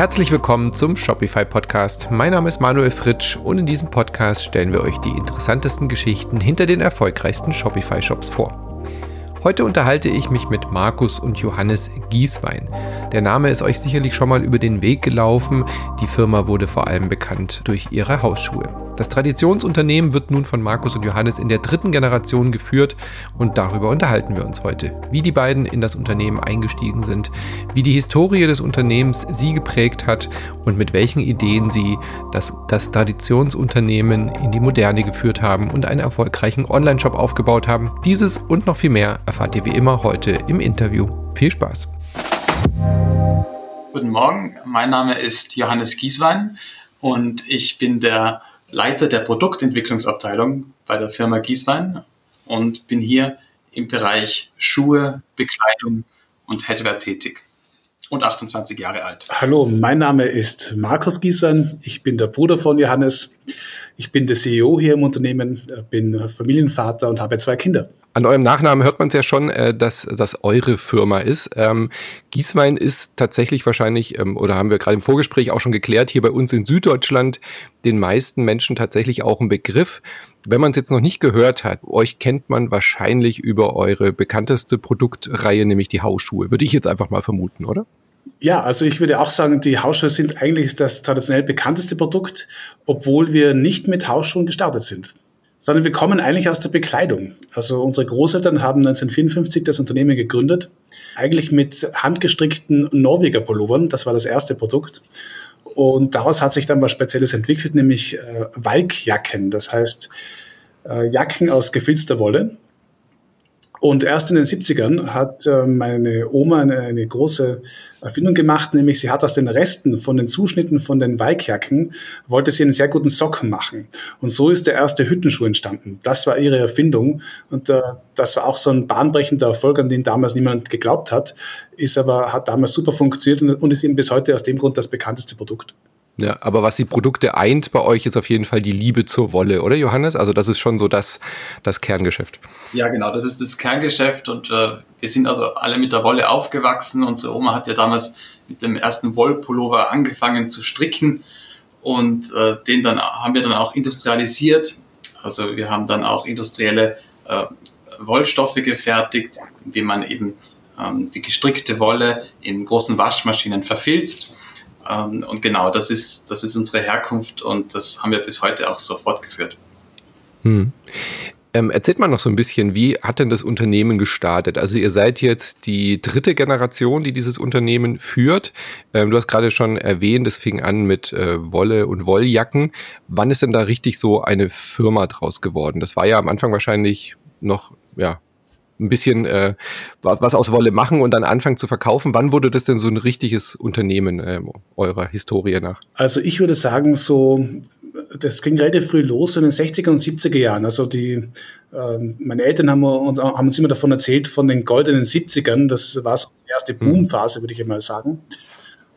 Herzlich willkommen zum Shopify Podcast. Mein Name ist Manuel Fritsch und in diesem Podcast stellen wir euch die interessantesten Geschichten hinter den erfolgreichsten Shopify Shops vor. Heute unterhalte ich mich mit Markus und Johannes Gieswein. Der Name ist euch sicherlich schon mal über den Weg gelaufen. Die Firma wurde vor allem bekannt durch ihre Hausschuhe. Das Traditionsunternehmen wird nun von Markus und Johannes in der dritten Generation geführt und darüber unterhalten wir uns heute. Wie die beiden in das Unternehmen eingestiegen sind, wie die Historie des Unternehmens sie geprägt hat und mit welchen Ideen sie das, das Traditionsunternehmen in die Moderne geführt haben und einen erfolgreichen Online-Shop aufgebaut haben. Dieses und noch viel mehr erfahrt ihr wie immer heute im Interview. Viel Spaß! Guten Morgen, mein Name ist Johannes Gieswein und ich bin der Leiter der Produktentwicklungsabteilung bei der Firma Gieswein und bin hier im Bereich Schuhe, Bekleidung und Headwear tätig und 28 Jahre alt. Hallo, mein Name ist Markus Gieswein. Ich bin der Bruder von Johannes. Ich bin der CEO hier im Unternehmen, bin Familienvater und habe zwei Kinder. An eurem Nachnamen hört man es ja schon, äh, dass das eure Firma ist. Ähm, Gieswein ist tatsächlich wahrscheinlich, ähm, oder haben wir gerade im Vorgespräch auch schon geklärt, hier bei uns in Süddeutschland den meisten Menschen tatsächlich auch ein Begriff. Wenn man es jetzt noch nicht gehört hat, euch kennt man wahrscheinlich über eure bekannteste Produktreihe, nämlich die Hausschuhe. Würde ich jetzt einfach mal vermuten, oder? Ja, also ich würde auch sagen, die Hausschuhe sind eigentlich das traditionell bekannteste Produkt, obwohl wir nicht mit Hausschuhen gestartet sind sondern wir kommen eigentlich aus der Bekleidung. Also unsere Großeltern haben 1954 das Unternehmen gegründet, eigentlich mit handgestrickten Norweger Pullovern, das war das erste Produkt. Und daraus hat sich dann was Spezielles entwickelt, nämlich äh, Walkjacken, das heißt äh, Jacken aus gefilzter Wolle. Und erst in den 70ern hat äh, meine Oma eine, eine, große Erfindung gemacht, nämlich sie hat aus den Resten von den Zuschnitten von den Weikjacken, wollte sie einen sehr guten Socken machen. Und so ist der erste Hüttenschuh entstanden. Das war ihre Erfindung und äh, das war auch so ein bahnbrechender Erfolg, an den damals niemand geglaubt hat, ist aber, hat damals super funktioniert und ist eben bis heute aus dem Grund das bekannteste Produkt. Ja, aber was die Produkte eint bei euch, ist auf jeden Fall die Liebe zur Wolle, oder Johannes? Also das ist schon so das, das Kerngeschäft. Ja, genau, das ist das Kerngeschäft und äh, wir sind also alle mit der Wolle aufgewachsen. Unsere Oma hat ja damals mit dem ersten Wollpullover angefangen zu stricken und äh, den dann haben wir dann auch industrialisiert. Also wir haben dann auch industrielle äh, Wollstoffe gefertigt, indem man eben ähm, die gestrickte Wolle in großen Waschmaschinen verfilzt ähm, und genau, das ist, das ist unsere Herkunft und das haben wir bis heute auch so fortgeführt. Hm. Ähm, erzählt mal noch so ein bisschen, wie hat denn das Unternehmen gestartet? Also ihr seid jetzt die dritte Generation, die dieses Unternehmen führt. Ähm, du hast gerade schon erwähnt, es fing an mit äh, Wolle und Wolljacken. Wann ist denn da richtig so eine Firma draus geworden? Das war ja am Anfang wahrscheinlich noch ja, ein bisschen äh, was aus Wolle machen und dann anfangen zu verkaufen. Wann wurde das denn so ein richtiges Unternehmen äh, eurer Historie nach? Also ich würde sagen, so das ging relativ früh los in den 60er und 70er Jahren. Also die, äh, meine Eltern haben uns, haben uns immer davon erzählt, von den goldenen 70ern. Das war so die erste mhm. Boomphase, würde ich mal sagen.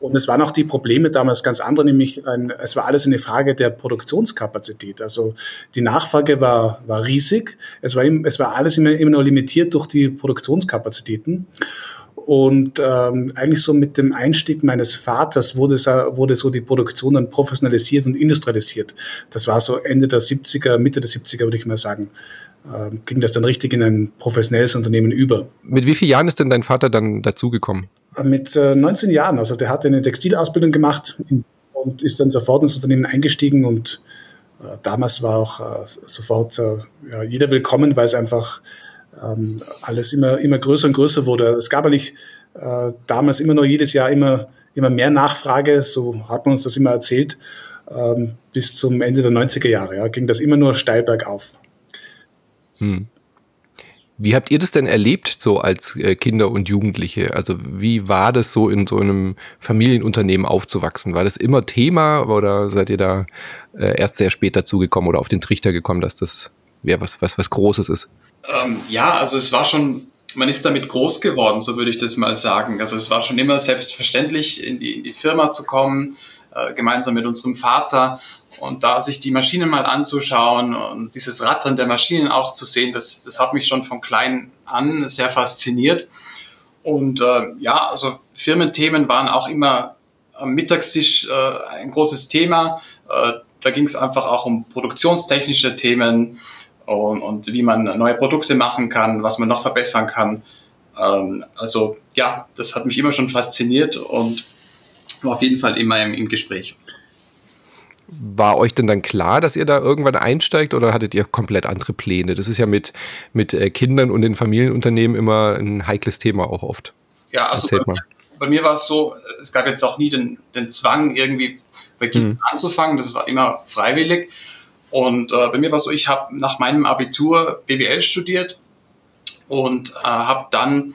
Und es waren auch die Probleme damals ganz andere, nämlich ein, es war alles eine Frage der Produktionskapazität. Also die Nachfrage war, war riesig. Es war, es war alles immer, immer nur limitiert durch die Produktionskapazitäten. Und ähm, eigentlich so mit dem Einstieg meines Vaters wurde, wurde so die Produktion dann professionalisiert und industrialisiert. Das war so Ende der 70er, Mitte der 70er, würde ich mal sagen. Ähm, ging das dann richtig in ein professionelles Unternehmen über. Mit wie vielen Jahren ist denn dein Vater dann dazugekommen? Mit äh, 19 Jahren. Also der hat eine Textilausbildung gemacht und ist dann sofort ins Unternehmen eingestiegen und äh, damals war auch äh, sofort äh, ja, jeder willkommen, weil es einfach ähm, alles immer, immer größer und größer wurde. Es gab eigentlich äh, damals immer nur jedes Jahr immer, immer mehr Nachfrage, so hat man uns das immer erzählt. Ähm, bis zum Ende der 90er Jahre ja, ging das immer nur steil bergauf. Hm. Wie habt ihr das denn erlebt, so als äh, Kinder und Jugendliche? Also wie war das so in so einem Familienunternehmen aufzuwachsen? War das immer Thema oder seid ihr da äh, erst sehr spät dazugekommen oder auf den Trichter gekommen, dass das ja, was, was, was Großes ist? Ähm, ja, also es war schon, man ist damit groß geworden, so würde ich das mal sagen. Also es war schon immer selbstverständlich, in die, in die Firma zu kommen. Äh, gemeinsam mit unserem Vater. Und da sich die Maschinen mal anzuschauen und dieses Rattern der Maschinen auch zu sehen, das, das hat mich schon von klein an sehr fasziniert. Und äh, ja, also Firmenthemen waren auch immer am Mittagstisch äh, ein großes Thema. Äh, da ging es einfach auch um produktionstechnische Themen und, und, wie man neue Produkte machen kann, was man noch verbessern kann. Ähm, also ja, das hat mich immer schon fasziniert und war auf jeden Fall immer im, im Gespräch. War euch denn dann klar, dass ihr da irgendwann einsteigt oder hattet ihr komplett andere Pläne? Das ist ja mit, mit äh, Kindern und den Familienunternehmen immer ein heikles Thema auch oft. Ja, also bei, bei, mir war es so, es gab jetzt auch nie den, den Zwang, irgendwie bei Gießen hm. anzufangen. Das war immer freiwillig. Und äh, bei mir war es so, ich habe nach meinem Abitur BWL studiert und äh, habe dann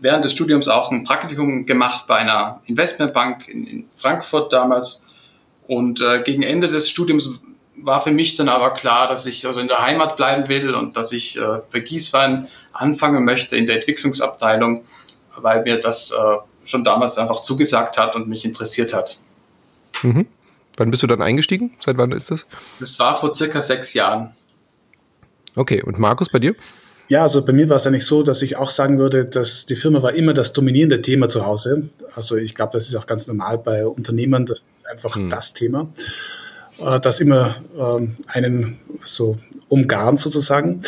während des Studiums auch ein Praktikum gemacht bei einer Investmentbank in, in Frankfurt damals. Und äh, gegen Ende des Studiums war für mich dann aber klar, dass ich also in der Heimat bleiben will und dass ich äh, bei Gießwein anfangen möchte in der Entwicklungsabteilung, weil mir das äh, schon damals einfach zugesagt hat und mich interessiert hat. Mhm. Wann bist du dann eingestiegen? Seit wann ist das? Das war vor circa sechs Jahren. Okay, und Markus, bei dir? Ja, also bei mir war es eigentlich so, dass ich auch sagen würde, dass die Firma war immer das dominierende Thema zu Hause. Also ich glaube, das ist auch ganz normal bei Unternehmern, das ist einfach hm. das Thema, äh, das immer ähm, einen so umgarnt sozusagen.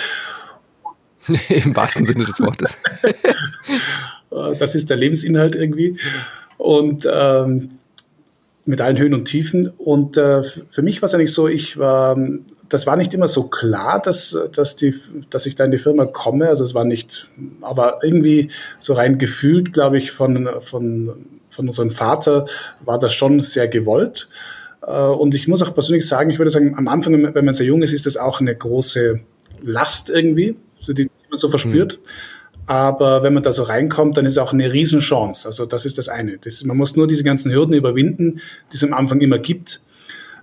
Im wahrsten Sinne des Wortes. Äh, das ist der Lebensinhalt irgendwie. Und ähm, mit allen Höhen und Tiefen. Und äh, für mich war es eigentlich so, ich war, das war nicht immer so klar, dass, dass, die, dass ich da in die Firma komme. Also es war nicht, aber irgendwie so rein gefühlt, glaube ich, von, von, von unserem Vater war das schon sehr gewollt. Äh, und ich muss auch persönlich sagen, ich würde sagen, am Anfang, wenn man sehr jung ist, ist das auch eine große Last irgendwie, so die man so verspürt. Mhm. Aber wenn man da so reinkommt, dann ist auch eine Riesenchance. Also das ist das eine. Das, man muss nur diese ganzen Hürden überwinden, die es am Anfang immer gibt.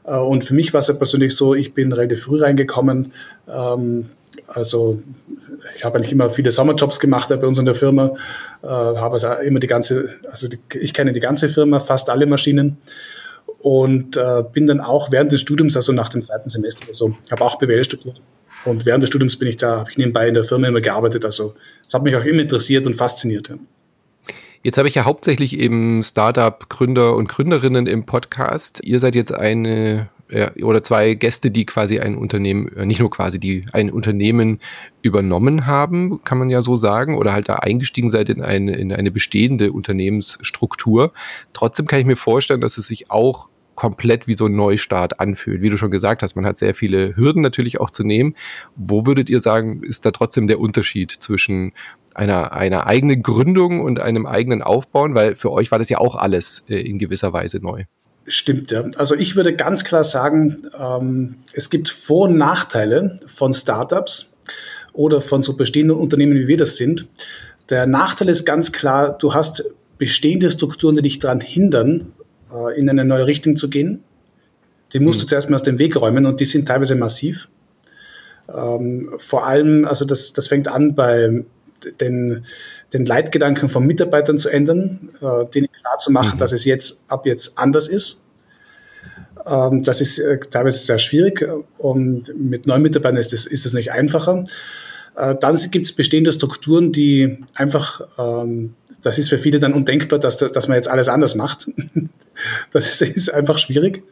Äh, und für mich war es ja persönlich so, ich bin relativ früh reingekommen. Ähm, also ich habe eigentlich immer viele Sommerjobs gemacht bei uns in der Firma, äh, habe also immer die ganze, also ich kenne die ganze Firma, fast alle Maschinen und äh, bin dann auch während des Studiums, also nach dem zweiten Semester, also habe auch BWL studiert und während des Studiums bin ich da, habe ich nebenbei in der Firma immer gearbeitet. Also es hat mich auch immer interessiert und fasziniert. Jetzt habe ich ja hauptsächlich eben Startup-Gründer und Gründerinnen im Podcast. Ihr seid jetzt eine oder zwei Gäste, die quasi ein Unternehmen, äh, nicht nur quasi, die ein Unternehmen übernommen haben, kann man ja so sagen, oder halt da eingestiegen seid in eine, in eine bestehende Unternehmensstruktur. Trotzdem kann ich mir vorstellen, dass es sich auch komplett wie so ein Neustart anfühlt. Wie du schon gesagt hast, man hat sehr viele Hürden natürlich auch zu nehmen. Wo würdet ihr sagen, ist da trotzdem der Unterschied zwischen einer, einer eigenen Gründung und einem eigenen Aufbauen? Weil für euch war das ja auch alles äh, in gewisser Weise neu. Stimmt, ja. Also ich würde ganz klar sagen, ähm, es gibt Vor- und Nachteile von Startups oder von so bestehenden Unternehmen, wie wir das sind. Der Nachteil ist ganz klar, du hast bestehende Strukturen, die dich daran hindern, äh, in eine neue Richtung zu gehen. Die musst mhm. du zuerst mal aus dem Weg räumen und die sind teilweise massiv. Ähm, vor allem, also das, das fängt an bei den, den Leitgedanken von Mitarbeitern zu ändern, äh, denen klar zu machen, mhm. dass es jetzt ab jetzt anders ist. Ähm, das ist äh, teilweise sehr schwierig und mit neuen Mitarbeitern ist es ist das nicht einfacher. Äh, dann gibt es bestehende Strukturen, die einfach, ähm, das ist für viele dann undenkbar, dass, dass man jetzt alles anders macht. Das ist, ist einfach schwierig.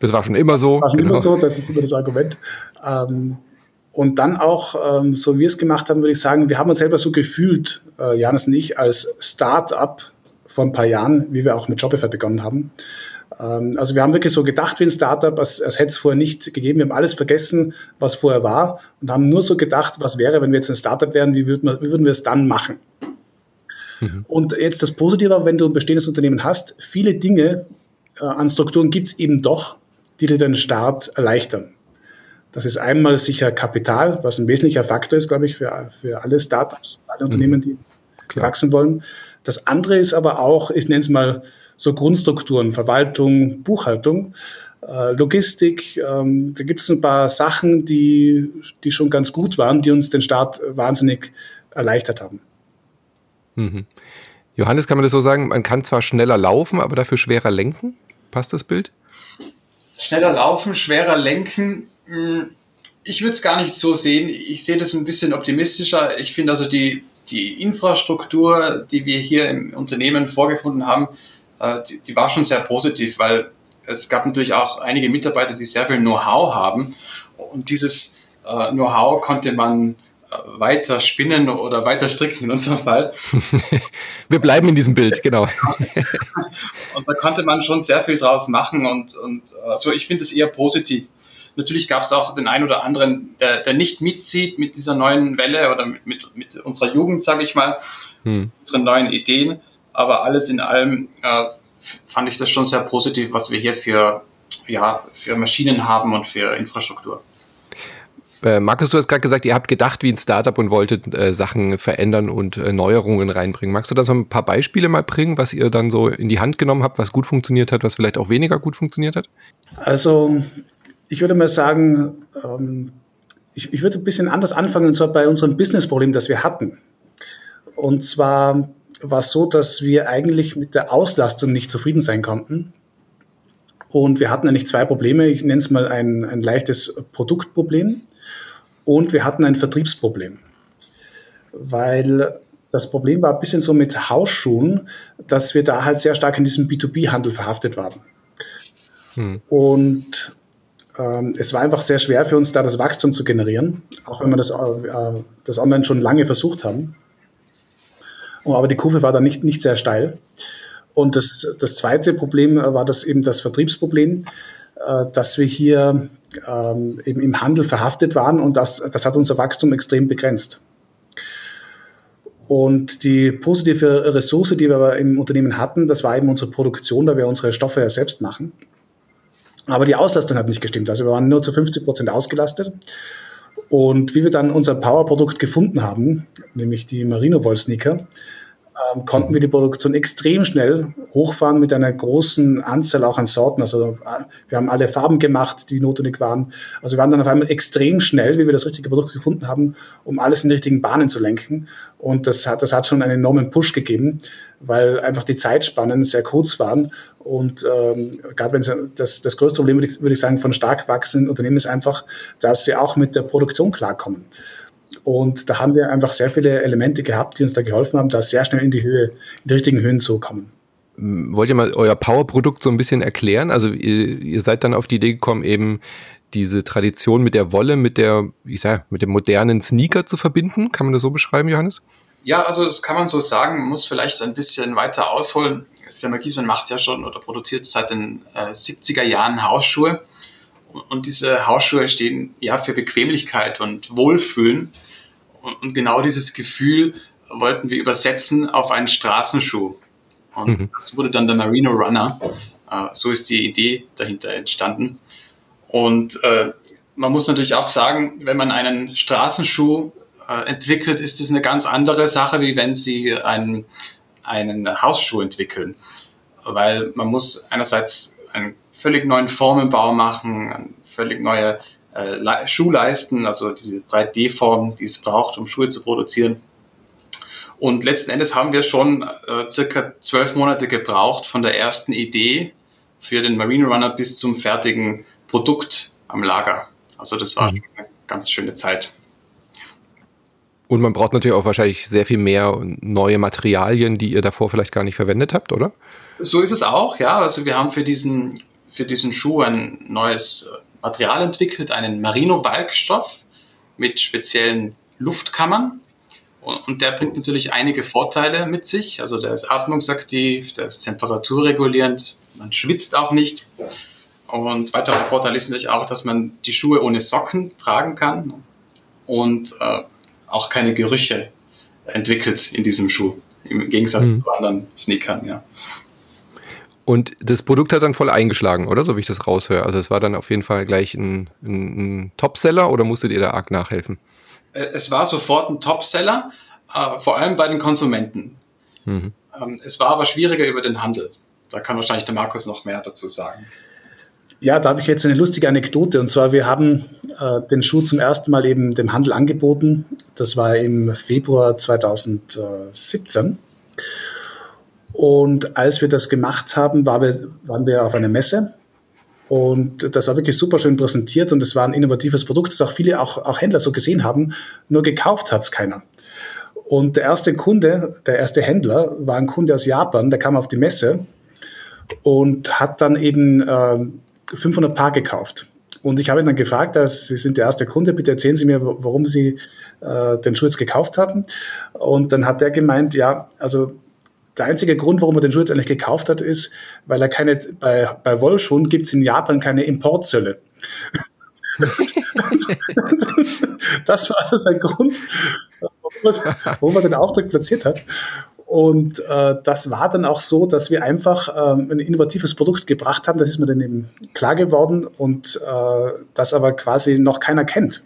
Das war schon immer so. Das war schon genau. immer so, das ist immer das Argument. Ähm, und dann auch, ähm, so wie wir es gemacht haben, würde ich sagen, wir haben uns selber so gefühlt, äh, Janis und ich, als Start-up vor ein paar Jahren, wie wir auch mit Shopify begonnen haben. Ähm, also wir haben wirklich so gedacht wie ein Startup, als, als hätte es vorher nicht gegeben. Wir haben alles vergessen, was vorher war und haben nur so gedacht, was wäre, wenn wir jetzt ein Startup wären, wie würden wir, wie würden wir es dann machen? Mhm. Und jetzt das Positive, wenn du ein bestehendes Unternehmen hast, viele Dinge äh, an Strukturen gibt es eben doch, die dir den Start erleichtern. Das ist einmal sicher Kapital, was ein wesentlicher Faktor ist, glaube ich, für, für alle Startups, alle Unternehmen, die Klar. wachsen wollen. Das andere ist aber auch, ich nenne es mal so Grundstrukturen, Verwaltung, Buchhaltung, äh, Logistik. Ähm, da gibt es ein paar Sachen, die, die schon ganz gut waren, die uns den Start wahnsinnig erleichtert haben. Mhm. Johannes, kann man das so sagen, man kann zwar schneller laufen, aber dafür schwerer lenken? Passt das Bild? Schneller laufen, schwerer lenken. Hm, ich würde es gar nicht so sehen. Ich sehe das ein bisschen optimistischer. Ich finde also die, die Infrastruktur, die wir hier im Unternehmen vorgefunden haben, äh, die, die war schon sehr positiv, weil es gab natürlich auch einige Mitarbeiter, die sehr viel Know-how haben. Und dieses äh, Know-how konnte man äh, weiter spinnen oder weiter stricken in unserem Fall. Wir bleiben in diesem Bild, genau. und da konnte man schon sehr viel draus machen und, und also ich finde es eher positiv. Natürlich gab es auch den einen oder anderen, der, der nicht mitzieht mit dieser neuen Welle oder mit, mit, mit unserer Jugend, sage ich mal, hm. unseren neuen Ideen. Aber alles in allem äh, fand ich das schon sehr positiv, was wir hier für, ja, für Maschinen haben und für Infrastruktur. Äh, Markus, du hast gerade gesagt, ihr habt gedacht wie ein Startup und wolltet äh, Sachen verändern und äh, Neuerungen reinbringen. Magst du da so ein paar Beispiele mal bringen, was ihr dann so in die Hand genommen habt, was gut funktioniert hat, was vielleicht auch weniger gut funktioniert hat? Also ich würde mal sagen, ähm, ich, ich würde ein bisschen anders anfangen, und zwar bei unserem Business-Problem, das wir hatten. Und zwar war es so, dass wir eigentlich mit der Auslastung nicht zufrieden sein konnten. Und wir hatten eigentlich zwei Probleme. Ich nenne es mal ein, ein leichtes Produktproblem und wir hatten ein Vertriebsproblem. Weil das Problem war ein bisschen so mit Hausschuhen, dass wir da halt sehr stark in diesem B2B-Handel verhaftet waren. Hm. Und es war einfach sehr schwer für uns, da das Wachstum zu generieren, auch wenn wir das, äh, das online schon lange versucht haben. Aber die Kurve war dann nicht, nicht sehr steil. Und das, das zweite Problem war das eben das Vertriebsproblem, äh, dass wir hier ähm, eben im Handel verhaftet waren und das, das hat unser Wachstum extrem begrenzt. Und die positive Ressource, die wir im Unternehmen hatten, das war eben unsere Produktion, da wir unsere Stoffe ja selbst machen. Aber die Auslastung hat nicht gestimmt. Also wir waren nur zu 50 Prozent ausgelastet. Und wie wir dann unser Power-Produkt gefunden haben, nämlich die Marino Woll Sneaker, ähm, konnten wir die Produktion extrem schnell hochfahren mit einer großen Anzahl auch an Sorten. Also äh, wir haben alle Farben gemacht, die notwendig waren. Also wir waren dann auf einmal extrem schnell, wie wir das richtige Produkt gefunden haben, um alles in die richtigen Bahnen zu lenken. Und das hat, das hat schon einen enormen Push gegeben, weil einfach die Zeitspannen sehr kurz waren. Und ähm, gerade wenn das, das größte Problem, würde ich, würde ich sagen, von stark wachsenden Unternehmen ist einfach, dass sie auch mit der Produktion klarkommen. Und da haben wir einfach sehr viele Elemente gehabt, die uns da geholfen haben, da sehr schnell in die Höhe, in die richtigen Höhen zu kommen. Wollt ihr mal euer Power-Produkt so ein bisschen erklären? Also ihr, ihr seid dann auf die Idee gekommen, eben diese Tradition mit der Wolle, mit der, ich sag, mit dem modernen Sneaker zu verbinden. Kann man das so beschreiben, Johannes? Ja, also das kann man so sagen. Man muss vielleicht ein bisschen weiter ausholen. Die Firma Giesmann macht ja schon oder produziert seit den äh, 70er Jahren Hausschuhe. Und, und diese Hausschuhe stehen ja für Bequemlichkeit und Wohlfühlen. Und, genau dieses Gefühl wollten wir übersetzen auf einen Straßenschuh. Und mhm. das wurde dann der Marino Runner. Äh, so ist die Idee dahinter entstanden. Und äh, man muss natürlich auch sagen, wenn man einen Straßenschuh äh, entwickelt, ist es eine ganz andere Sache, wie wenn Sie einen, einen Hausschuh entwickeln. Weil man muss einerseits einen völlig neuen Formenbau machen, völlig neue äh, Schuhleisten, also diese 3D-Form, die es braucht, um Schuhe zu produzieren. Und letzten Endes haben wir schon äh, circa zwölf Monate gebraucht von der ersten Idee für den Marine Runner bis zum fertigen Produkt am Lager. Also das war mhm. eine ganz schöne Zeit. Und man braucht natürlich auch wahrscheinlich sehr viel mehr neue Materialien, die ihr davor vielleicht gar nicht verwendet habt, oder? So ist es auch, ja. Also wir haben für diesen, für diesen Schuh ein neues Material entwickelt, einen Merino-Walkstoff mit speziellen Luftkammern. Und der bringt natürlich einige Vorteile mit sich. Also der ist atmungsaktiv, der ist temperaturregulierend, man schwitzt auch nicht. Und weiterer Vorteil ist natürlich auch, dass man die Schuhe ohne Socken tragen kann und äh, auch keine Gerüche entwickelt in diesem Schuh, im Gegensatz mhm. zu anderen Sneakern. Ja. Und das Produkt hat dann voll eingeschlagen, oder? So wie ich das raushöre. Also es war dann auf jeden Fall gleich ein, ein, ein Topseller oder musstet ihr da arg nachhelfen? Äh, es war sofort ein Topseller, äh, vor allem bei den Konsumenten. Mhm. Ähm, es war aber schwieriger über den Handel. Da kann wahrscheinlich der Markus noch mehr dazu sagen. Ja, da habe ich jetzt eine lustige Anekdote. Und zwar, wir haben äh, den Schuh zum ersten Mal eben dem Handel angeboten. Das war im Februar 2017. Und als wir das gemacht haben, waren wir, waren wir auf einer Messe und das war wirklich super schön präsentiert und es war ein innovatives Produkt, das auch viele auch, auch Händler so gesehen haben, nur gekauft hat es keiner. Und der erste Kunde, der erste Händler war ein Kunde aus Japan, der kam auf die Messe und hat dann eben äh, 500 Paar gekauft. Und ich habe ihn dann gefragt, dass Sie sind der erste Kunde, bitte erzählen Sie mir, warum Sie äh, den Schuh jetzt gekauft haben. Und dann hat er gemeint, ja, also der einzige Grund, warum er den Schuh jetzt eigentlich gekauft hat, ist, weil er keine, bei, bei Wollschuhen gibt es in Japan keine Importzölle. das war also sein Grund, warum er den Auftrag platziert hat. Und äh, das war dann auch so, dass wir einfach ähm, ein innovatives Produkt gebracht haben. Das ist mir dann eben klar geworden und äh, das aber quasi noch keiner kennt.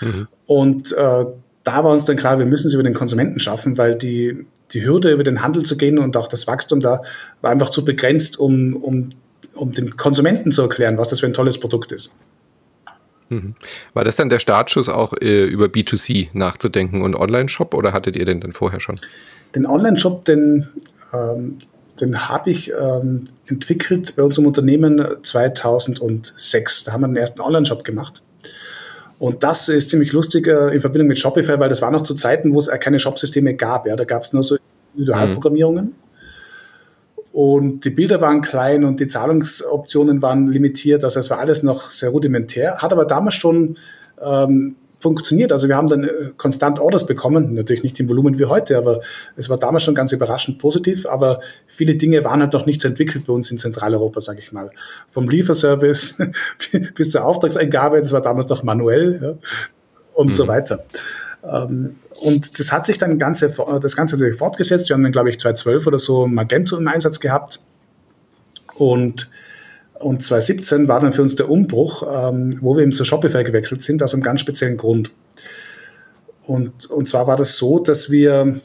Mhm. Und äh, da war uns dann klar, wir müssen es über den Konsumenten schaffen, weil die, die Hürde, über den Handel zu gehen und auch das Wachstum da war einfach zu begrenzt, um, um, um dem Konsumenten zu erklären, was das für ein tolles Produkt ist. Mhm. War das dann der Startschuss auch äh, über B2C nachzudenken und Online-Shop oder hattet ihr den dann vorher schon? Den Online-Shop, den, ähm, den habe ich ähm, entwickelt bei unserem Unternehmen 2006. Da haben wir den ersten Online-Shop gemacht. Und das ist ziemlich lustig äh, in Verbindung mit Shopify, weil das war noch zu Zeiten, wo es keine Shopsysteme gab. Ja? Da gab es nur so Individualprogrammierungen. Und die Bilder waren klein und die Zahlungsoptionen waren limitiert. Also es war alles noch sehr rudimentär, hat aber damals schon ähm, funktioniert. Also wir haben dann äh, konstant Orders bekommen, natürlich nicht im Volumen wie heute, aber es war damals schon ganz überraschend positiv. Aber viele Dinge waren halt noch nicht so entwickelt bei uns in Zentraleuropa, sage ich mal. Vom Lieferservice bis zur Auftragseingabe, das war damals noch manuell ja, und mhm. so weiter. Ähm, und das hat sich dann ganze, das Ganze hat sich fortgesetzt. Wir haben dann, glaube ich, 2012 oder so Magento im Einsatz gehabt. Und, und 2017 war dann für uns der Umbruch, ähm, wo wir eben zu Shopify gewechselt sind, aus einem ganz speziellen Grund. Und, und zwar war das so, dass wir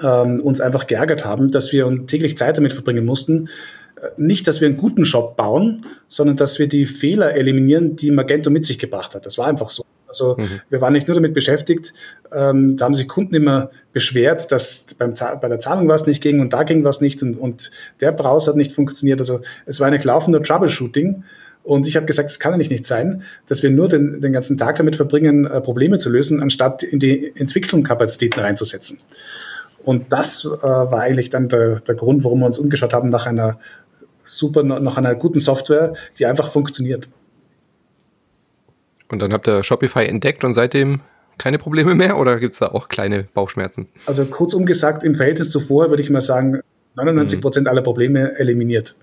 ähm, uns einfach geärgert haben, dass wir täglich Zeit damit verbringen mussten, äh, nicht, dass wir einen guten Shop bauen, sondern dass wir die Fehler eliminieren, die Magento mit sich gebracht hat. Das war einfach so. Also mhm. wir waren nicht nur damit beschäftigt, ähm, da haben sich Kunden immer beschwert, dass beim bei der Zahlung was nicht ging und da ging was nicht und, und der Browser hat nicht funktioniert. Also es war eine laufende Troubleshooting. Und ich habe gesagt, es kann eigentlich nicht sein, dass wir nur den, den ganzen Tag damit verbringen, äh, Probleme zu lösen, anstatt in die Entwicklungskapazitäten reinzusetzen. Und das äh, war eigentlich dann der, der Grund, warum wir uns umgeschaut haben nach einer super, nach einer guten Software, die einfach funktioniert. Und dann habt ihr Shopify entdeckt und seitdem keine Probleme mehr oder gibt es da auch kleine Bauchschmerzen? Also kurzum gesagt, im Verhältnis zuvor würde ich mal sagen, 99 Prozent aller Probleme eliminiert.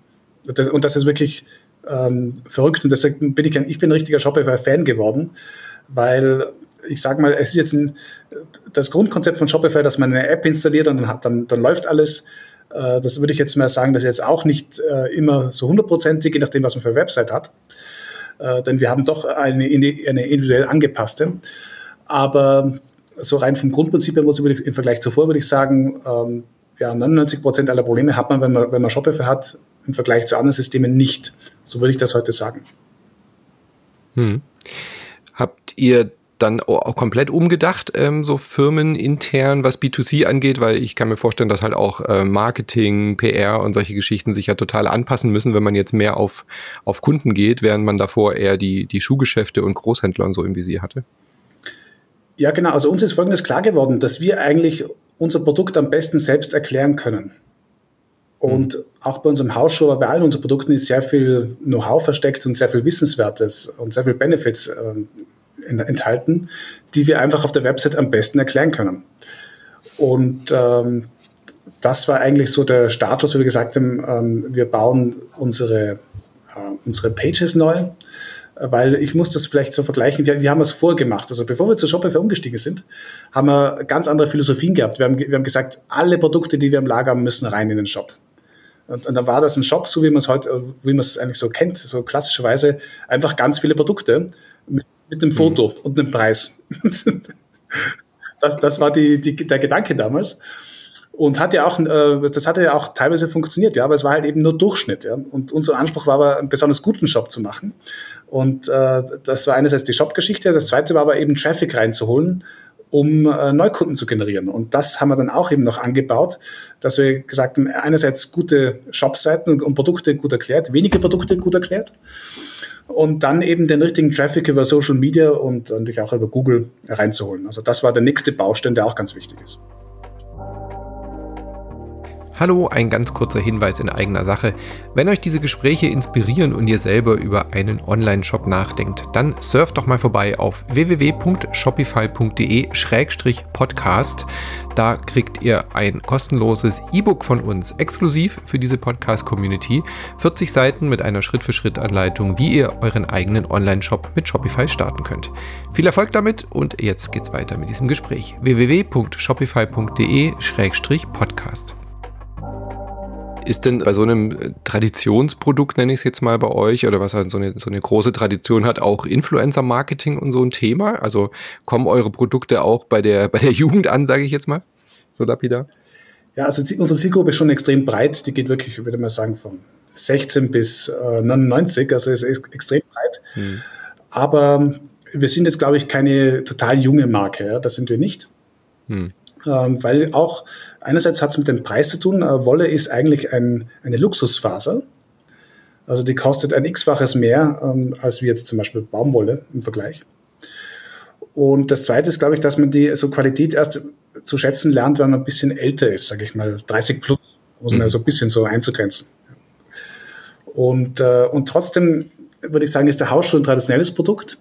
Das, und das ist wirklich ähm, verrückt und deshalb bin ich ein, ich bin ein richtiger Shopify-Fan geworden, weil ich sage mal, es ist jetzt ein, das Grundkonzept von Shopify, dass man eine App installiert und dann, hat, dann, dann läuft alles. Äh, das würde ich jetzt mal sagen, das ist jetzt auch nicht äh, immer so hundertprozentig, je nachdem, was man für eine Website hat äh, denn wir haben doch eine, eine individuell angepasste. Aber so rein vom Grundprinzip her muss ich im Vergleich zuvor würde ich sagen, ähm, ja, 99 Prozent aller Probleme hat man, wenn man, wenn man Shopify hat, im Vergleich zu anderen Systemen nicht. So würde ich das heute sagen. Hm. Habt ihr dann auch komplett umgedacht, ähm, so Firmen intern, was B2C angeht, weil ich kann mir vorstellen, dass halt auch äh, Marketing, PR und solche Geschichten sich ja total anpassen müssen, wenn man jetzt mehr auf, auf Kunden geht, während man davor eher die, die Schuhgeschäfte und Großhändler und so im Visier hatte. Ja, genau. Also uns ist Folgendes klar geworden, dass wir eigentlich unser Produkt am besten selbst erklären können. Und mhm. auch bei unserem Hausshow, aber bei allen unseren Produkten ist sehr viel Know-how versteckt und sehr viel Wissenswertes und sehr viel Benefits äh, enthalten, die wir einfach auf der Website am besten erklären können. Und ähm, das war eigentlich so der Status, wo wir gesagt haben, ähm, wir bauen unsere, äh, unsere Pages neu, weil ich muss das vielleicht so vergleichen, wir, wir haben es vorgemacht. Also bevor wir zu Shopify umgestiegen sind, haben wir ganz andere Philosophien gehabt. Wir haben, wir haben gesagt, alle Produkte, die wir im Lager haben, müssen rein in den Shop. Und, und dann war das ein Shop, so wie man es heute, wie man es eigentlich so kennt, so klassischerweise einfach ganz viele Produkte mit mit einem Foto mhm. und einem Preis. das, das war die, die, der Gedanke damals. Und hat ja auch, äh, das hat ja auch teilweise funktioniert, ja, aber es war halt eben nur Durchschnitt, ja. Und unser Anspruch war aber, einen besonders guten Shop zu machen. Und äh, das war einerseits die Shop-Geschichte, das zweite war aber eben Traffic reinzuholen um äh, Neukunden zu generieren. Und das haben wir dann auch eben noch angebaut, dass wir gesagt haben, einerseits gute Shopseiten und Produkte gut erklärt, wenige Produkte gut erklärt und dann eben den richtigen Traffic über Social Media und natürlich auch über Google reinzuholen. Also das war der nächste Baustein, der auch ganz wichtig ist. Hallo, ein ganz kurzer Hinweis in eigener Sache. Wenn euch diese Gespräche inspirieren und ihr selber über einen Online-Shop nachdenkt, dann surft doch mal vorbei auf www.shopify.de-podcast. Da kriegt ihr ein kostenloses E-Book von uns, exklusiv für diese Podcast-Community. 40 Seiten mit einer Schritt-für-Schritt-Anleitung, wie ihr euren eigenen Online-Shop mit Shopify starten könnt. Viel Erfolg damit und jetzt geht's weiter mit diesem Gespräch. www.shopify.de-podcast. Ist denn bei so einem äh, Traditionsprodukt, nenne ich es jetzt mal bei euch, oder was halt so eine, so eine große Tradition hat, auch Influencer-Marketing und so ein Thema? Also kommen eure Produkte auch bei der, bei der Jugend an, sage ich jetzt mal? So lapidar? Ja, also unsere Zielgruppe ist schon extrem breit. Die geht wirklich, ich würde mal sagen, von 16 bis äh, 99, also ist extrem breit. Hm. Aber wir sind jetzt, glaube ich, keine total junge Marke. Ja? Das sind wir nicht. Hm. Ähm, weil auch einerseits hat es mit dem Preis zu tun. Wolle ist eigentlich ein, eine Luxusfaser. Also die kostet ein x-faches mehr ähm, als wie jetzt zum Beispiel Baumwolle im Vergleich. Und das Zweite ist, glaube ich, dass man die so Qualität erst zu schätzen lernt, wenn man ein bisschen älter ist, sage ich mal, 30 plus, man mhm. so ein bisschen so einzugrenzen. Und, äh, und trotzdem würde ich sagen, ist der Hausschuh ein traditionelles Produkt.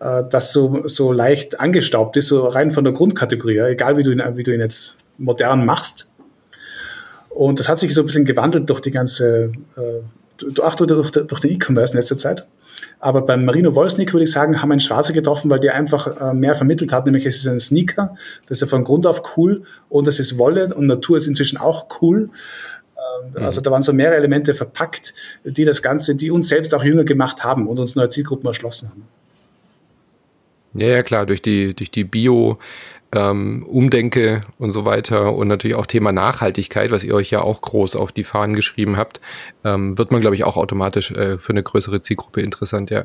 Äh, das so, so leicht angestaubt ist, so rein von der Grundkategorie, egal wie du ihn, wie du ihn jetzt modern machst. Und das hat sich so ein bisschen gewandelt durch die ganze, äh, auch durch, durch den E-Commerce in letzter Zeit. Aber beim Marino Wollsneaker würde ich sagen, haben wir einen Schwarzer getroffen, weil der einfach äh, mehr vermittelt hat, nämlich es ist ein Sneaker, das ist ja von Grund auf cool und es ist Wolle und Natur ist inzwischen auch cool. Ähm, also da waren so mehrere Elemente verpackt, die das Ganze, die uns selbst auch jünger gemacht haben und uns neue Zielgruppen erschlossen haben. Ja, ja, klar, durch die, durch die Bio, ähm, Umdenke und so weiter und natürlich auch Thema Nachhaltigkeit, was ihr euch ja auch groß auf die Fahnen geschrieben habt, ähm, wird man, glaube ich, auch automatisch äh, für eine größere Zielgruppe interessant, ja.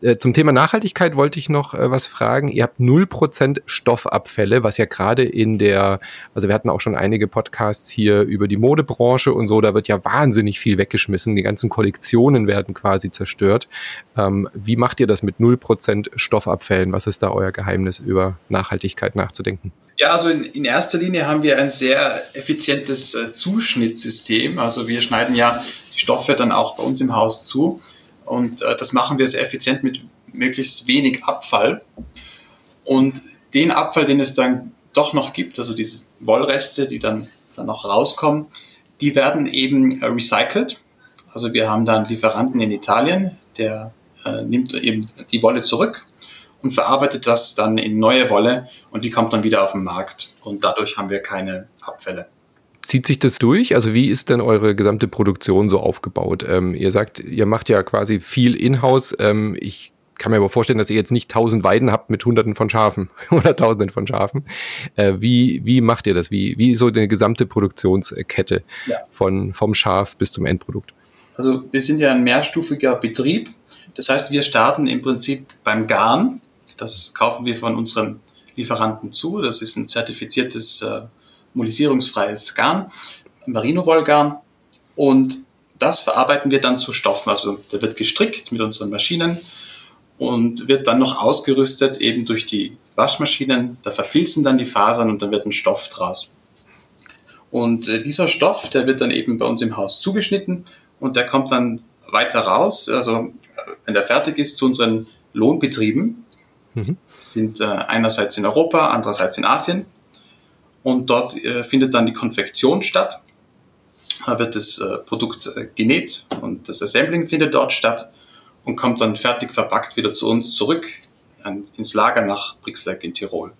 Äh, zum Thema Nachhaltigkeit wollte ich noch äh, was fragen. Ihr habt 0% Stoffabfälle, was ja gerade in der, also wir hatten auch schon einige Podcasts hier über die Modebranche und so, da wird ja wahnsinnig viel weggeschmissen. Die ganzen Kollektionen werden quasi zerstört. Ähm, wie macht ihr das mit 0% Stoffabfällen? Was ist da euer Geheimnis über Nachhaltigkeit nachzudenken? Nachzudenken? Ja, also in, in erster Linie haben wir ein sehr effizientes äh, Zuschnittsystem. Also wir schneiden ja die Stoffe dann auch bei uns im Haus zu. Und äh, das machen wir sehr effizient mit möglichst wenig Abfall. Und den Abfall, den es dann doch noch gibt, also diese Wollreste, die dann, dann noch rauskommen, die werden eben äh, recycelt. Also wir haben da einen Lieferanten in Italien, der äh, nimmt eben die Wolle zurück und verarbeitet das dann in neue Wolle und die kommt dann wieder auf den Markt. Und dadurch haben wir keine Abfälle. Zieht sich das durch? Also wie ist denn eure gesamte Produktion so aufgebaut? Ähm, ihr sagt, ihr macht ja quasi viel in-house. Ähm, ich kann mir aber vorstellen, dass ihr jetzt nicht tausend Weiden habt mit hunderten von Schafen oder tausenden von Schafen. Äh, wie, wie macht ihr das? Wie, wie so eine gesamte Produktionskette ja. von, vom Schaf bis zum Endprodukt? Also wir sind ja ein mehrstufiger Betrieb. Das heißt, wir starten im Prinzip beim Garn. Das kaufen wir von unserem Lieferanten zu. Das ist ein zertifiziertes äh, molisierungsfreies Garn, Merino-Wollgarn. Und das verarbeiten wir dann zu Stoffen. Also der wird gestrickt mit unseren Maschinen und wird dann noch ausgerüstet eben durch die Waschmaschinen. Da verfilzen dann die Fasern und dann wird ein Stoff draus. Und äh, dieser Stoff, der wird dann eben bei uns im Haus zugeschnitten und der kommt dann weiter raus. Also äh, wenn der fertig ist zu unseren Lohnbetrieben, Mhm. Sind äh, einerseits in Europa, andererseits in Asien. Und dort äh, findet dann die Konfektion statt. Da wird das äh, Produkt äh, genäht und das Assembling findet dort statt und kommt dann fertig verpackt wieder zu uns zurück an, ins Lager nach Brixleck in Tirol.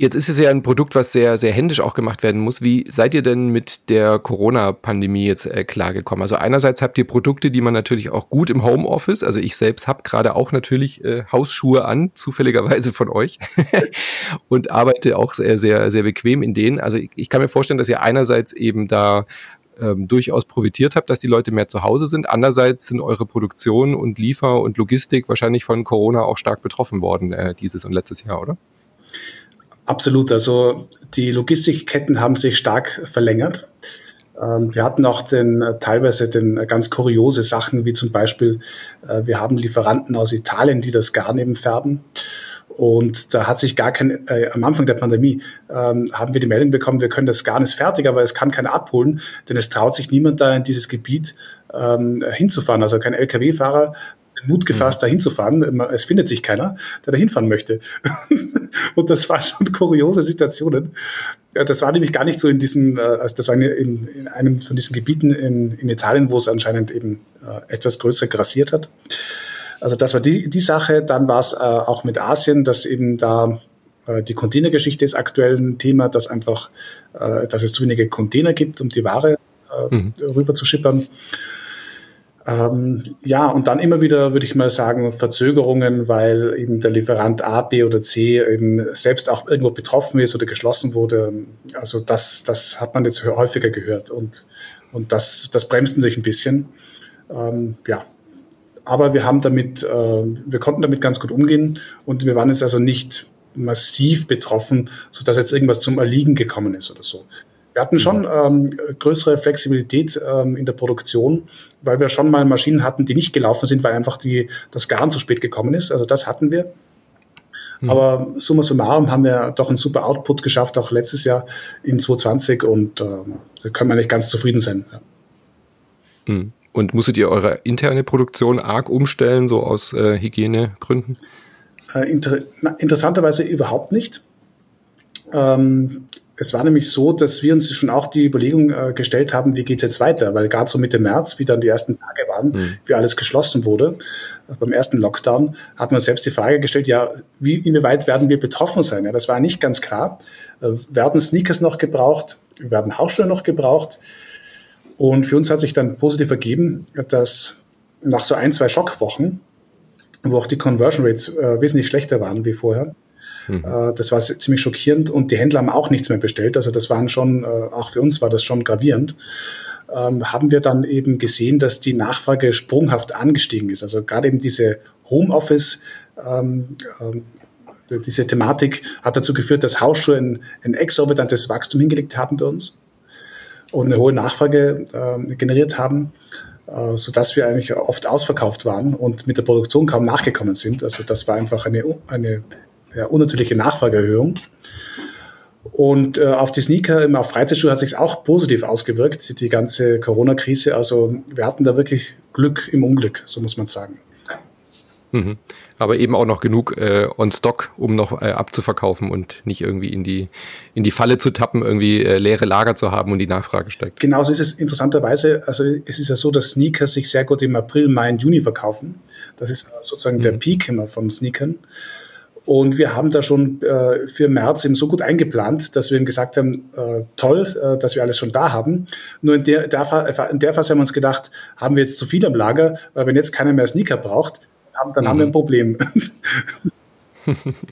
Jetzt ist es ja ein Produkt, was sehr, sehr händisch auch gemacht werden muss. Wie seid ihr denn mit der Corona-Pandemie jetzt äh, klargekommen? Also einerseits habt ihr Produkte, die man natürlich auch gut im Homeoffice, also ich selbst habe gerade auch natürlich äh, Hausschuhe an, zufälligerweise von euch, und arbeite auch sehr, sehr, sehr bequem in denen. Also ich, ich kann mir vorstellen, dass ihr einerseits eben da ähm, durchaus profitiert habt, dass die Leute mehr zu Hause sind. Andererseits sind eure Produktion und Liefer- und Logistik wahrscheinlich von Corona auch stark betroffen worden, äh, dieses und letztes Jahr, oder? Absolut. Also die Logistikketten haben sich stark verlängert. Ähm, wir hatten auch den, äh, teilweise den, äh, ganz kuriose Sachen, wie zum Beispiel, äh, wir haben Lieferanten aus Italien, die das Garn eben färben. Und da hat sich gar kein, äh, am Anfang der Pandemie ähm, haben wir die Meldung bekommen, wir können das Garn ist fertig, aber es kann keiner abholen, denn es traut sich niemand da in dieses Gebiet ähm, hinzufahren. Also kein Lkw-Fahrer Mut gefasst, mhm. da hinzufahren. Es findet sich keiner, der da hinfahren möchte. und das waren schon kuriose Situationen. Das war nämlich gar nicht so in diesem, äh, also das war in, in einem von diesen Gebieten in, in, Italien, wo es anscheinend eben äh, etwas größer grassiert hat. Also das war die, die Sache. Dann war es äh, auch mit Asien, dass eben da die Containergeschichte ist aktuell ein Thema, dass einfach, dass es zu wenige Container gibt, um die Ware mhm. rüber zu schippern. Ähm, ja, und dann immer wieder, würde ich mal sagen, Verzögerungen, weil eben der Lieferant A, B oder C eben selbst auch irgendwo betroffen ist oder geschlossen wurde. Also das, das hat man jetzt häufiger gehört und, und das, das bremst natürlich ein bisschen. Ähm, ja, aber wir haben damit, äh, wir konnten damit ganz gut umgehen und wir waren jetzt also nicht massiv betroffen, sodass jetzt irgendwas zum Erliegen gekommen ist oder so. Wir hatten schon ähm, größere Flexibilität ähm, in der Produktion, weil wir schon mal Maschinen hatten, die nicht gelaufen sind, weil einfach die, das Garn zu spät gekommen ist. Also das hatten wir. Mhm. Aber summa summarum haben wir doch einen super Output geschafft, auch letztes Jahr in 2020 und äh, da können wir nicht ganz zufrieden sein. Ja. Mhm. Und musstet ihr eure interne Produktion arg umstellen, so aus äh, Hygienegründen? Äh, inter interessanterweise überhaupt nicht. Ähm, es war nämlich so, dass wir uns schon auch die Überlegung äh, gestellt haben, wie geht's jetzt weiter? Weil gerade so Mitte März, wie dann die ersten Tage waren, mhm. wie alles geschlossen wurde, äh, beim ersten Lockdown, wir uns selbst die Frage gestellt, ja, wie, inwieweit werden wir betroffen sein? Ja, das war nicht ganz klar. Äh, werden Sneakers noch gebraucht? Werden Hausschuhe noch gebraucht? Und für uns hat sich dann positiv ergeben, dass nach so ein, zwei Schockwochen, wo auch die Conversion Rates äh, wesentlich schlechter waren wie vorher, Mhm. Äh, das war ziemlich schockierend und die Händler haben auch nichts mehr bestellt. Also das waren schon, äh, auch für uns war das schon gravierend. Ähm, haben wir dann eben gesehen, dass die Nachfrage sprunghaft angestiegen ist. Also gerade eben diese Homeoffice, ähm, ähm, diese Thematik hat dazu geführt, dass Hausschuhe ein, ein exorbitantes Wachstum hingelegt haben bei uns und eine hohe Nachfrage äh, generiert haben, äh, sodass wir eigentlich oft ausverkauft waren und mit der Produktion kaum nachgekommen sind. Also das war einfach eine, eine ja, unnatürliche Nachfrageerhöhung. Und äh, auf die Sneaker, auf Freizeitschuhe hat sich auch positiv ausgewirkt, die ganze Corona-Krise. Also wir hatten da wirklich Glück im Unglück, so muss man sagen. Mhm. Aber eben auch noch genug äh, on Stock, um noch äh, abzuverkaufen und nicht irgendwie in die, in die Falle zu tappen, irgendwie äh, leere Lager zu haben und die Nachfrage steigt. Genauso ist es interessanterweise. Also es ist ja so, dass Sneaker sich sehr gut im April, Mai und Juni verkaufen. Das ist sozusagen mhm. der Peak immer von Sneakern. Und wir haben da schon äh, für März eben so gut eingeplant, dass wir ihm gesagt haben, äh, toll, äh, dass wir alles schon da haben. Nur in der, der, in der Phase haben wir uns gedacht, haben wir jetzt zu viel am Lager, weil wenn jetzt keiner mehr Sneaker braucht, haben, dann mhm. haben wir ein mhm. Problem.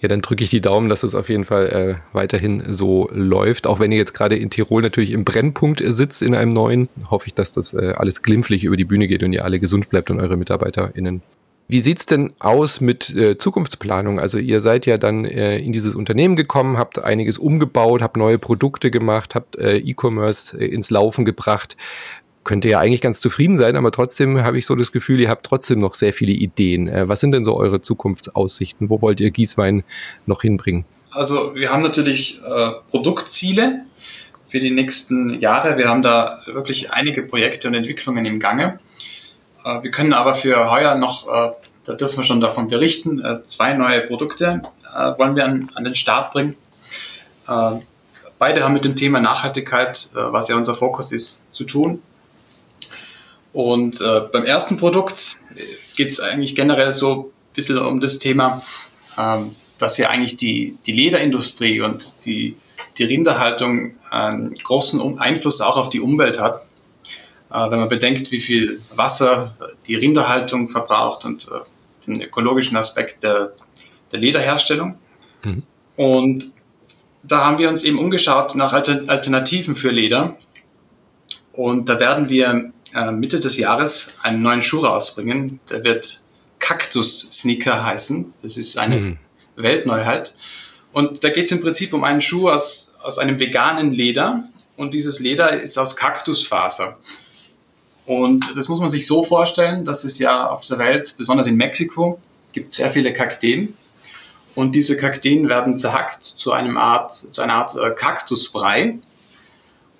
Ja, dann drücke ich die Daumen, dass es auf jeden Fall äh, weiterhin so läuft. Auch wenn ihr jetzt gerade in Tirol natürlich im Brennpunkt sitzt in einem neuen, hoffe ich, dass das äh, alles glimpflich über die Bühne geht und ihr alle gesund bleibt und eure MitarbeiterInnen wie sieht's denn aus mit äh, Zukunftsplanung? Also ihr seid ja dann äh, in dieses Unternehmen gekommen, habt einiges umgebaut, habt neue Produkte gemacht, habt äh, E-Commerce äh, ins Laufen gebracht. Könnt ihr ja eigentlich ganz zufrieden sein, aber trotzdem habe ich so das Gefühl, ihr habt trotzdem noch sehr viele Ideen. Äh, was sind denn so eure Zukunftsaussichten? Wo wollt ihr Gießwein noch hinbringen? Also wir haben natürlich äh, Produktziele für die nächsten Jahre. Wir haben da wirklich einige Projekte und Entwicklungen im Gange. Äh, wir können aber für heuer noch, äh, da dürfen wir schon davon berichten, äh, zwei neue Produkte wollen wir an, an den Start bringen. Beide haben mit dem Thema Nachhaltigkeit, was ja unser Fokus ist, zu tun. Und beim ersten Produkt geht es eigentlich generell so ein bisschen um das Thema, ähm, dass ja eigentlich die, die Lederindustrie und die, die Rinderhaltung einen großen Einfluss auch auf die Umwelt hat. Äh, wenn man bedenkt, wie viel Wasser die Rinderhaltung verbraucht und äh, den ökologischen Aspekt der, der Lederherstellung. Mhm. Und da haben wir uns eben umgeschaut nach Alternativen für Leder. Und da werden wir äh, Mitte des Jahres einen neuen Schuh rausbringen. Der wird Cactus Sneaker heißen. Das ist eine mhm. Weltneuheit. Und da geht es im Prinzip um einen Schuh aus, aus einem veganen Leder. Und dieses Leder ist aus Kaktusfaser. Und das muss man sich so vorstellen, dass es ja auf der Welt, besonders in Mexiko, gibt sehr viele Kakteen. Und diese Kakteen werden zerhackt zu, einem Art, zu einer Art äh, Kaktusbrei.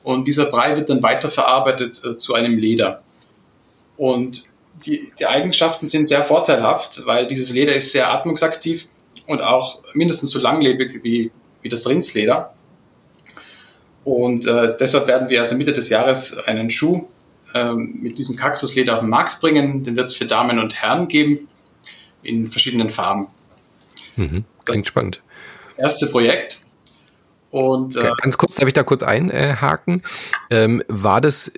Und dieser Brei wird dann weiterverarbeitet äh, zu einem Leder. Und die, die Eigenschaften sind sehr vorteilhaft, weil dieses Leder ist sehr atmungsaktiv und auch mindestens so langlebig wie, wie das Rindsleder. Und äh, deshalb werden wir also Mitte des Jahres einen Schuh äh, mit diesem Kaktusleder auf den Markt bringen. Den wird es für Damen und Herren geben in verschiedenen Farben. Mhm, klingt das spannend. Erste Projekt. Und, äh, Ganz kurz, darf ich da kurz einhaken? Ähm, war das,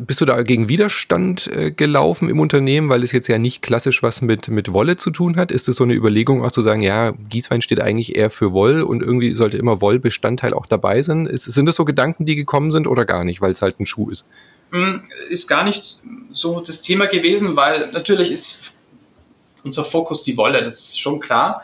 bist du da gegen Widerstand äh, gelaufen im Unternehmen, weil es jetzt ja nicht klassisch was mit, mit Wolle zu tun hat? Ist es so eine Überlegung auch zu sagen, ja, Gießwein steht eigentlich eher für Woll und irgendwie sollte immer Wollbestandteil auch dabei sein? Ist, sind das so Gedanken, die gekommen sind oder gar nicht, weil es halt ein Schuh ist? Hm, ist gar nicht so das Thema gewesen, weil natürlich ist unser Fokus die Wolle, das ist schon klar.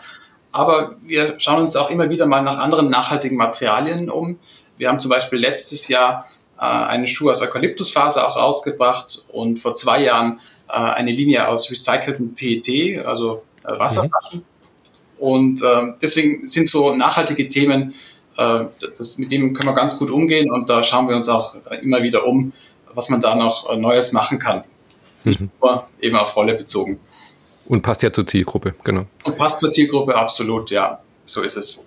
Aber wir schauen uns auch immer wieder mal nach anderen nachhaltigen Materialien um. Wir haben zum Beispiel letztes Jahr äh, eine Schuh aus Eukalyptusfaser auch rausgebracht und vor zwei Jahren äh, eine Linie aus recyceltem PET, also äh, Wasserflaschen. Mhm. Und äh, deswegen sind so nachhaltige Themen, äh, das, mit denen können wir ganz gut umgehen und da schauen wir uns auch immer wieder um, was man da noch äh, Neues machen kann. Mhm. Nur eben auf Rolle bezogen. Und passt ja zur Zielgruppe, genau. Und passt zur Zielgruppe, absolut, ja. So ist es.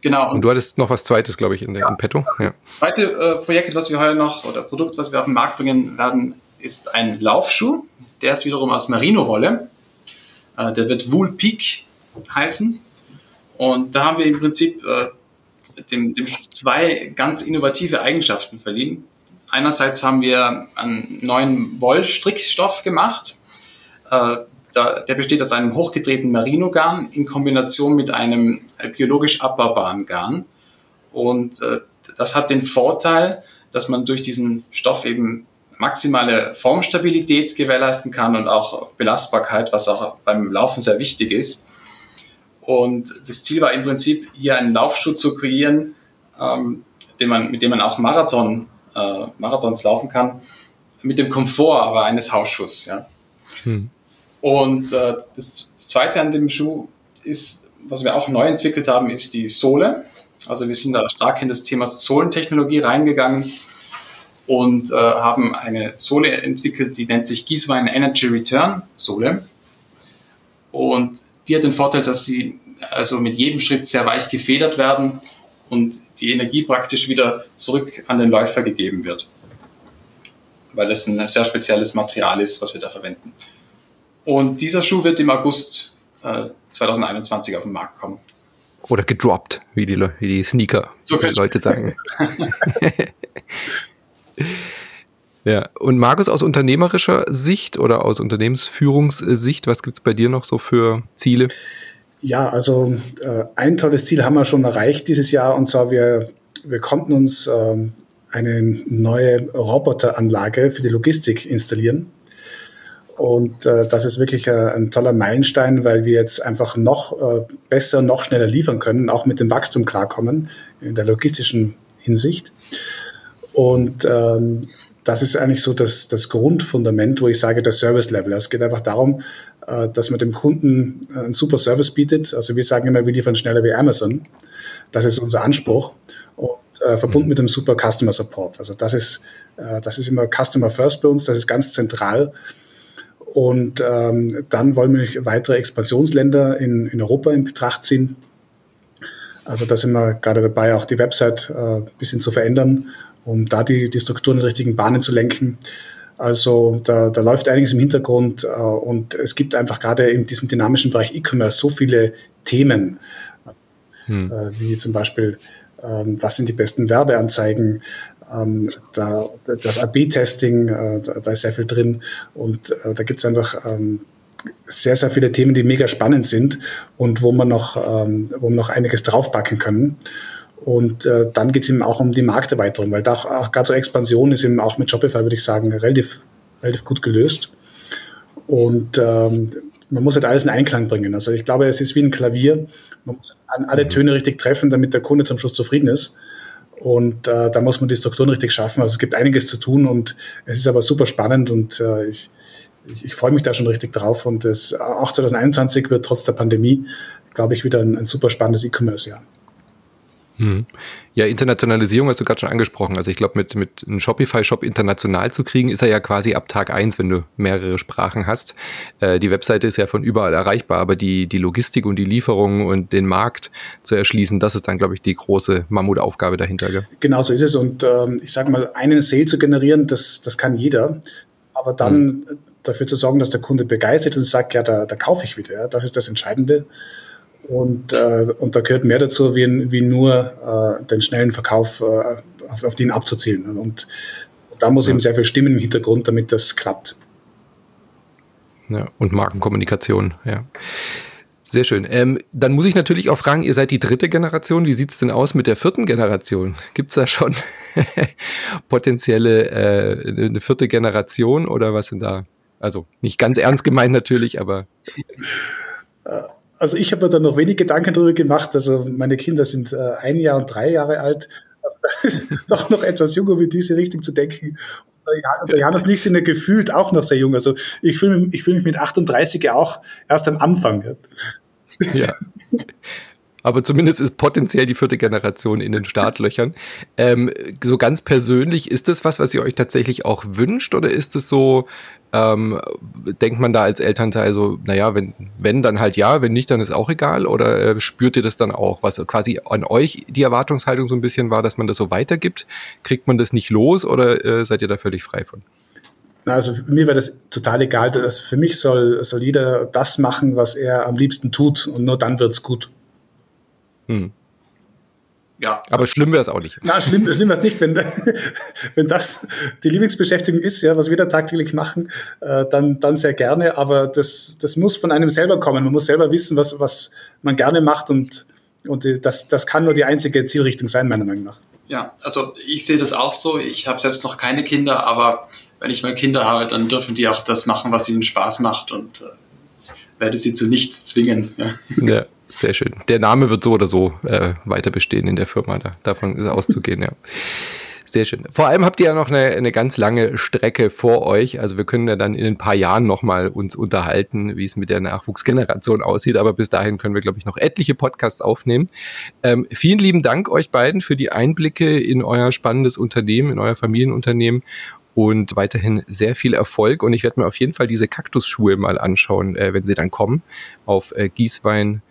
Genau. Und, und du hattest noch was Zweites, glaube ich, in der ja. Petto. Ja. Zweite äh, Projekt, was wir heute noch, oder Produkt, was wir auf den Markt bringen werden, ist ein Laufschuh. Der ist wiederum aus Merino-Wolle. Äh, der wird Wool Peak heißen. Und da haben wir im Prinzip äh, dem, dem zwei ganz innovative Eigenschaften verliehen. Einerseits haben wir einen neuen Wollstrickstoff gemacht, äh, der besteht aus einem hochgedrehten Merino-Garn in Kombination mit einem biologisch abbaubaren Garn. Und äh, das hat den Vorteil, dass man durch diesen Stoff eben maximale Formstabilität gewährleisten kann und auch Belastbarkeit, was auch beim Laufen sehr wichtig ist. Und das Ziel war im Prinzip, hier einen Laufschuh zu kreieren, ähm, man, mit dem man auch Marathon, äh, Marathons laufen kann, mit dem Komfort aber eines Hausschuhs. Ja. Hm. Und äh, das, das, Zweite an dem Schuh ist, was wir auch neu entwickelt haben, ist die Sohle. Also wir sind da stark in das Thema Sohlentechnologie reingegangen und äh, haben eine Sohle entwickelt, die nennt sich Gieswein Energy Return Sohle. Und die hat den Vorteil, dass sie also mit jedem Schritt sehr weich gefedert werden und die Energie praktisch wieder zurück an den Läufer gegeben wird. Weil es ein sehr spezielles Material ist, was wir da verwenden. Und dieser Schuh wird im August äh, 2021 auf den Markt kommen. Oder gedroppt, wie die, wie die Sneaker so die Leute sagen. ja, und Markus, aus unternehmerischer Sicht oder aus Unternehmensführungssicht, was gibt es bei dir noch so für Ziele? Ja, also äh, ein tolles Ziel haben wir schon erreicht dieses Jahr und zwar wir, wir konnten uns äh, eine neue Roboteranlage für die Logistik installieren. Und äh, das ist wirklich äh, ein toller Meilenstein, weil wir jetzt einfach noch äh, besser, noch schneller liefern können, auch mit dem Wachstum klarkommen in der logistischen Hinsicht. Und ähm, das ist eigentlich so das, das Grundfundament, wo ich sage, der Service-Level. Es geht einfach darum, äh, dass man dem Kunden einen super Service bietet. Also wir sagen immer, wir liefern schneller wie Amazon. Das ist unser Anspruch. Und äh, verbunden mhm. mit dem super Customer Support. Also das ist, äh, das ist immer Customer First bei uns, das ist ganz zentral. Und ähm, dann wollen wir weitere Expansionsländer in, in Europa in Betracht ziehen. Also da sind wir gerade dabei, auch die Website äh, ein bisschen zu verändern, um da die, die Strukturen in die richtigen Bahnen zu lenken. Also da, da läuft einiges im Hintergrund äh, und es gibt einfach gerade in diesem dynamischen Bereich E-Commerce so viele Themen, hm. äh, wie zum Beispiel, ähm, was sind die besten Werbeanzeigen, ähm, da, das AB-Testing, äh, da, da, ist sehr viel drin und äh, da gibt es einfach ähm, sehr, sehr viele Themen, die mega spannend sind und wo man noch, ähm, wo man noch einiges draufpacken können. Und äh, dann geht es eben auch um die Markterweiterung, weil da auch gerade so Expansion ist eben auch mit Shopify, würde ich sagen, relativ, relativ gut gelöst. Und ähm, man muss halt alles in Einklang bringen. Also ich glaube, es ist wie ein Klavier. Man muss an alle mhm. Töne richtig treffen, damit der Kunde zum Schluss zufrieden ist. Und äh, da muss man die Strukturen richtig schaffen. Also es gibt einiges zu tun und es ist aber super spannend und äh, ich, ich, ich freue mich da schon richtig drauf. Und es, auch 2021 wird trotz der Pandemie, glaube ich, wieder ein, ein super spannendes E-Commerce-Jahr. Hm. Ja, Internationalisierung hast du gerade schon angesprochen. Also ich glaube, mit, mit einem Shopify-Shop international zu kriegen, ist er ja quasi ab Tag eins, wenn du mehrere Sprachen hast. Äh, die Webseite ist ja von überall erreichbar, aber die, die Logistik und die Lieferung und den Markt zu erschließen, das ist dann, glaube ich, die große Mammutaufgabe dahinter. Gell? Genau so ist es. Und ähm, ich sage mal, einen Sale zu generieren, das, das kann jeder. Aber dann hm. dafür zu sorgen, dass der Kunde begeistert ist und sagt, ja, da, da kaufe ich wieder. Ja, das ist das Entscheidende. Und, äh, und da gehört mehr dazu, wie, wie nur äh, den schnellen Verkauf äh, auf, auf den abzuzielen. Und da muss ja. eben sehr viel stimmen im Hintergrund, damit das klappt. Ja, und Markenkommunikation, ja. Sehr schön. Ähm, dann muss ich natürlich auch fragen, ihr seid die dritte Generation. Wie sieht es denn aus mit der vierten Generation? Gibt es da schon potenzielle äh, eine vierte Generation oder was sind da? Also nicht ganz ernst gemeint natürlich, aber. Also ich habe mir da noch wenig Gedanken darüber gemacht. Also meine Kinder sind äh, ein Jahr und drei Jahre alt. Also da ist doch noch etwas jung, um in diese Richtung zu denken. Und der Johannes ich sind ja gefühlt auch noch sehr jung. Also ich fühle mich, ich fühle mich mit 38 ja auch erst am Anfang. Ja. aber zumindest ist potenziell die vierte Generation in den Startlöchern. Ähm, so ganz persönlich, ist das was, was ihr euch tatsächlich auch wünscht oder ist es so, ähm, denkt man da als Elternteil so, naja, wenn, wenn, dann halt ja, wenn nicht, dann ist auch egal oder äh, spürt ihr das dann auch, was quasi an euch die Erwartungshaltung so ein bisschen war, dass man das so weitergibt? Kriegt man das nicht los oder äh, seid ihr da völlig frei von? Also mir wäre das total egal. Dass für mich soll, soll jeder das machen, was er am liebsten tut und nur dann wird es gut. Hm. Ja. Aber schlimm wäre es auch nicht. Na, schlimm, schlimm wäre es nicht, wenn, wenn das die Lieblingsbeschäftigung ist, ja, was wir da tagtäglich machen, äh, dann, dann sehr gerne. Aber das, das muss von einem selber kommen. Man muss selber wissen, was, was man gerne macht und, und das, das kann nur die einzige Zielrichtung sein, meiner Meinung nach. Ja, also ich sehe das auch so. Ich habe selbst noch keine Kinder, aber wenn ich mal Kinder habe, dann dürfen die auch das machen, was ihnen Spaß macht und äh, werde sie zu nichts zwingen. Ja. ja. Sehr schön. Der Name wird so oder so äh, weiter bestehen in der Firma, da, davon ist auszugehen, ja. Sehr schön. Vor allem habt ihr ja noch eine, eine ganz lange Strecke vor euch. Also wir können ja dann in ein paar Jahren nochmal uns unterhalten, wie es mit der Nachwuchsgeneration aussieht. Aber bis dahin können wir, glaube ich, noch etliche Podcasts aufnehmen. Ähm, vielen lieben Dank euch beiden für die Einblicke in euer spannendes Unternehmen, in euer Familienunternehmen und weiterhin sehr viel Erfolg. Und ich werde mir auf jeden Fall diese Kaktusschuhe mal anschauen, äh, wenn sie dann kommen, auf äh, Gießwein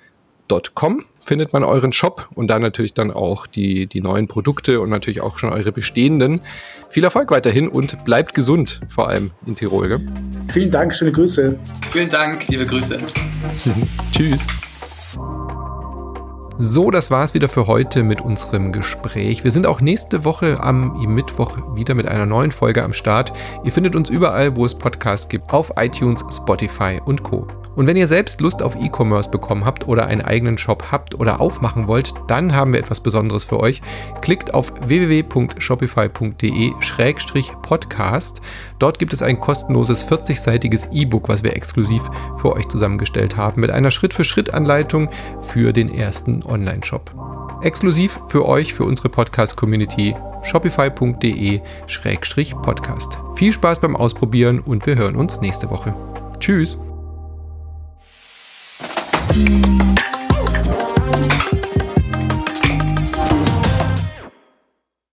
Com findet man euren Shop und da natürlich dann auch die, die neuen Produkte und natürlich auch schon eure bestehenden. Viel Erfolg weiterhin und bleibt gesund, vor allem in Tirol. Gell? Vielen Dank, schöne Grüße. Vielen Dank, liebe Grüße. Tschüss. So, das war's wieder für heute mit unserem Gespräch. Wir sind auch nächste Woche am Mittwoch wieder mit einer neuen Folge am Start. Ihr findet uns überall, wo es Podcasts gibt, auf iTunes, Spotify und Co. Und wenn ihr selbst Lust auf E-Commerce bekommen habt oder einen eigenen Shop habt oder aufmachen wollt, dann haben wir etwas Besonderes für euch. Klickt auf www.shopify.de-podcast. Dort gibt es ein kostenloses 40-seitiges E-Book, was wir exklusiv für euch zusammengestellt haben, mit einer Schritt-für-Schritt-Anleitung für den ersten Online-Shop. Exklusiv für euch, für unsere Podcast-Community shopify.de-podcast. Viel Spaß beim Ausprobieren und wir hören uns nächste Woche. Tschüss! Mm.